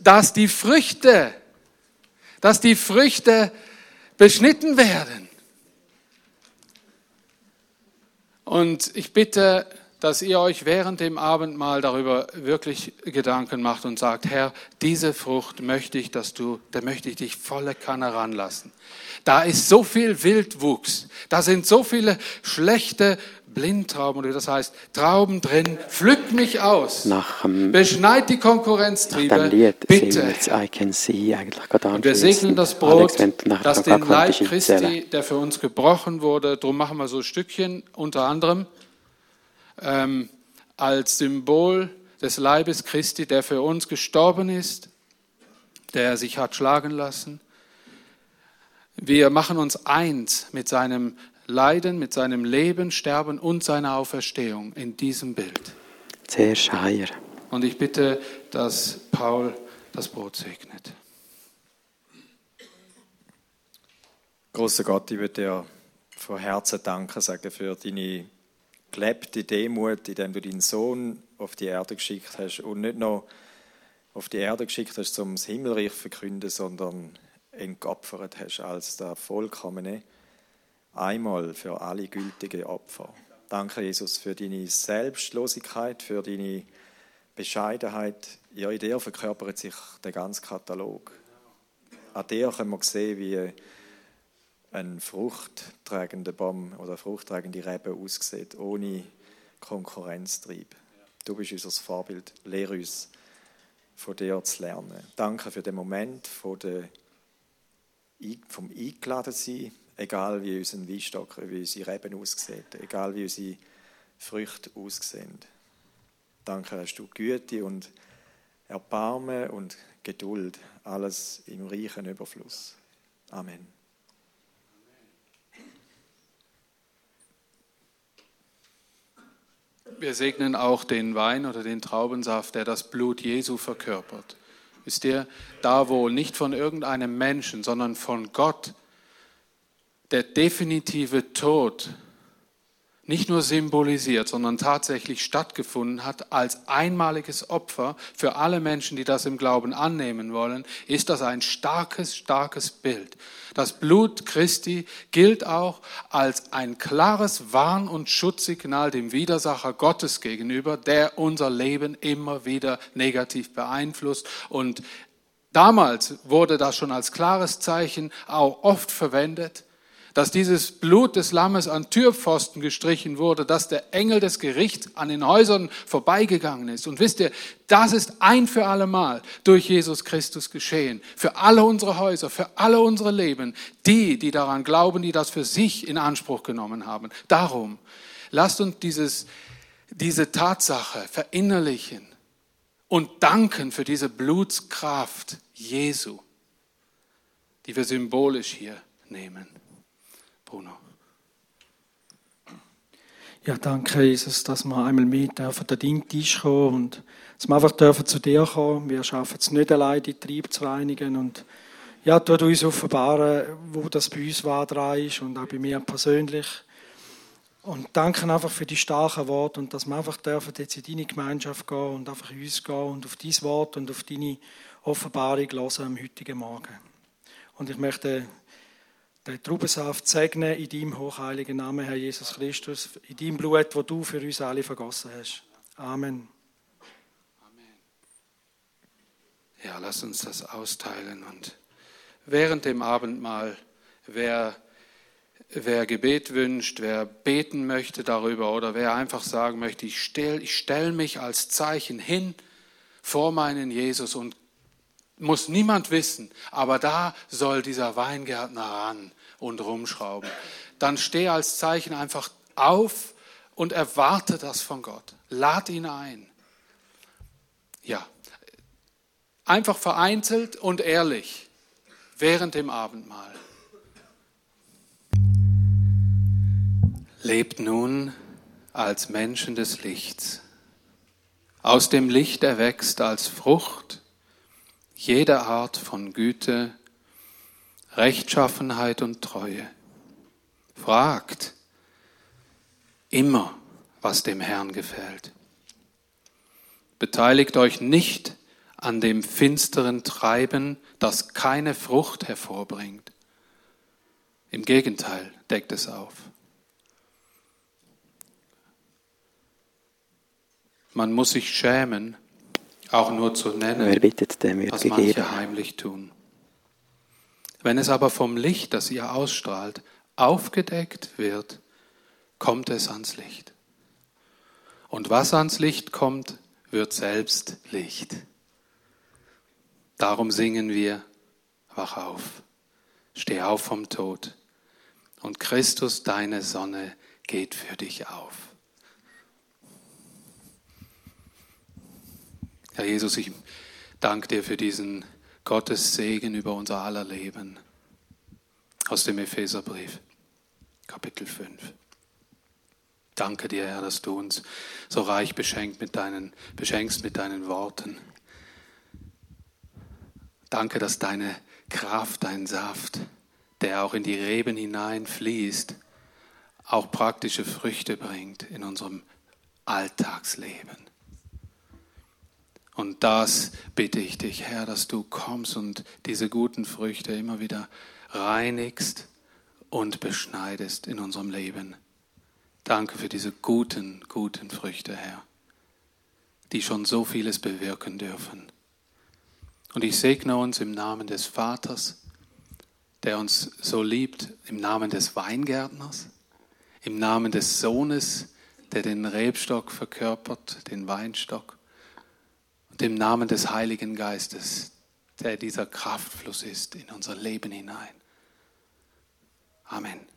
A: dass die Früchte, dass die Früchte beschnitten werden. Und ich bitte, dass ihr euch während dem Abendmahl darüber wirklich Gedanken macht und sagt, Herr, diese Frucht möchte ich, dass du, da möchte ich dich volle Kanne ranlassen. Da ist so viel Wildwuchs, da sind so viele schlechte Blindtrauben, oder das heißt Trauben drin. Pflückt mich aus.
B: Nach, ähm,
A: Beschneid die Konkurrenztriebe.
B: Nach dem Lied
A: Bitte.
B: Jetzt I Can See eigentlich
A: Und wir segnen das Brot,
B: Alex,
A: das den Leib. Christi, der für uns gebrochen wurde, darum machen wir so Stückchen unter anderem, ähm, als Symbol des Leibes Christi, der für uns gestorben ist, der sich hat schlagen lassen. Wir machen uns eins mit seinem Leiden, mit seinem Leben, Sterben und seiner Auferstehung in diesem Bild.
B: Zuerst Heier.
A: Und ich bitte, dass Paul das Brot segnet.
C: Großer Gott, ich würde dir von Herzen danken sagen für deine gelebte Demut, indem du deinen Sohn auf die Erde geschickt hast und nicht nur auf die Erde geschickt hast, um das Himmelreich zu verkünden, sondern ihn geopfert hast als der vollkommene, einmal für alle gültige Opfer. Danke, Jesus, für deine Selbstlosigkeit, für deine Bescheidenheit. Ja, in dir verkörpert sich der ganze Katalog. An dir können wir sehen, wie ein fruchttragender Baum oder fruchttragende Rebe aussieht, ohne Konkurrenztrieb. Du bist unser Vorbild. Lehre uns, von dir zu lernen. Danke für den Moment von der, vom Eingeladensein, egal wie unser Weinstock, wie unsere Reben aussehen, egal wie unsere Früchte aussehen. Danke, hast du Güte und Erbarmen und Geduld, alles im reichen Überfluss. Amen.
A: Wir segnen auch den Wein oder den Traubensaft, der das Blut Jesu verkörpert. Ist der da, wo nicht von irgendeinem Menschen, sondern von Gott der definitive Tod nicht nur symbolisiert, sondern tatsächlich stattgefunden hat als einmaliges Opfer für alle Menschen, die das im Glauben annehmen wollen, ist das ein starkes, starkes Bild. Das Blut Christi gilt auch als ein klares Warn- und Schutzsignal dem Widersacher Gottes gegenüber, der unser Leben immer wieder negativ beeinflusst und Damals wurde das schon als klares Zeichen auch oft verwendet dass dieses Blut des Lammes an Türpfosten gestrichen wurde, dass der Engel des Gerichts an den Häusern vorbeigegangen ist. Und wisst ihr, das ist ein für alle Mal durch Jesus Christus geschehen. Für alle unsere Häuser, für alle unsere Leben. Die, die daran glauben, die das für sich in Anspruch genommen haben. Darum, lasst uns dieses, diese Tatsache verinnerlichen und danken für diese Blutskraft Jesu, die wir symbolisch hier nehmen. Bruno.
D: Ja, danke, Jesus, dass wir einmal mit dürfen an deinen Tisch kommen und dass wir einfach dürfen zu dir kommen. Wir schaffen es nicht allein, die Triebe zu reinigen und ja, du uns offenbaren, wo das bei uns wahr dran ist und auch bei mir persönlich. Und danke einfach für die starken Worte und dass wir einfach dürfen jetzt in deine Gemeinschaft gehen und einfach uns gehen und auf dein Wort und auf deine Offenbarung hören am heutigen Morgen. Und ich möchte den Traubensaft segnen in deinem hochheiligen Namen, Herr Jesus Christus, in deinem Blut, das du für uns alle vergossen hast. Amen.
A: Ja, lass uns das austeilen. Und während dem Abendmahl, wer, wer Gebet wünscht, wer beten möchte darüber oder wer einfach sagen möchte, ich stelle ich stell mich als Zeichen hin vor meinen Jesus und muss niemand wissen, aber da soll dieser Weingärtner ran und rumschrauben. Dann steh als Zeichen einfach auf und erwarte das von Gott. Lad ihn ein. Ja, einfach vereinzelt und ehrlich während dem Abendmahl. Lebt nun als Menschen des Lichts. Aus dem Licht erwächst als Frucht jede Art von Güte, Rechtschaffenheit und Treue. Fragt immer, was dem Herrn gefällt. Beteiligt euch nicht an dem finsteren Treiben, das keine Frucht hervorbringt. Im Gegenteil deckt es auf. Man muss sich schämen, auch nur zu nennen,
B: Wer bittet, dem wird
A: was
B: gegeben.
A: manche heimlich tun. Wenn es aber vom Licht, das ihr ausstrahlt, aufgedeckt wird, kommt es ans Licht. Und was ans Licht kommt, wird selbst Licht. Darum singen wir, wach auf, steh auf vom Tod und Christus, deine Sonne, geht für dich auf. Herr Jesus, ich danke dir für diesen Gottes Segen über unser aller Leben. Aus dem Epheserbrief, Kapitel 5. Danke dir, Herr, dass du uns so reich beschenkt mit deinen, beschenkst mit deinen Worten. Danke, dass deine Kraft, dein Saft, der auch in die Reben hineinfließt, auch praktische Früchte bringt in unserem Alltagsleben. Und das bitte ich dich, Herr, dass du kommst und diese guten Früchte immer wieder reinigst und beschneidest in unserem Leben. Danke für diese guten, guten Früchte, Herr, die schon so vieles bewirken dürfen. Und ich segne uns im Namen des Vaters, der uns so liebt, im Namen des Weingärtners, im Namen des Sohnes, der den Rebstock verkörpert, den Weinstock und im Namen des Heiligen Geistes, der dieser Kraftfluss ist in unser Leben hinein. Amen.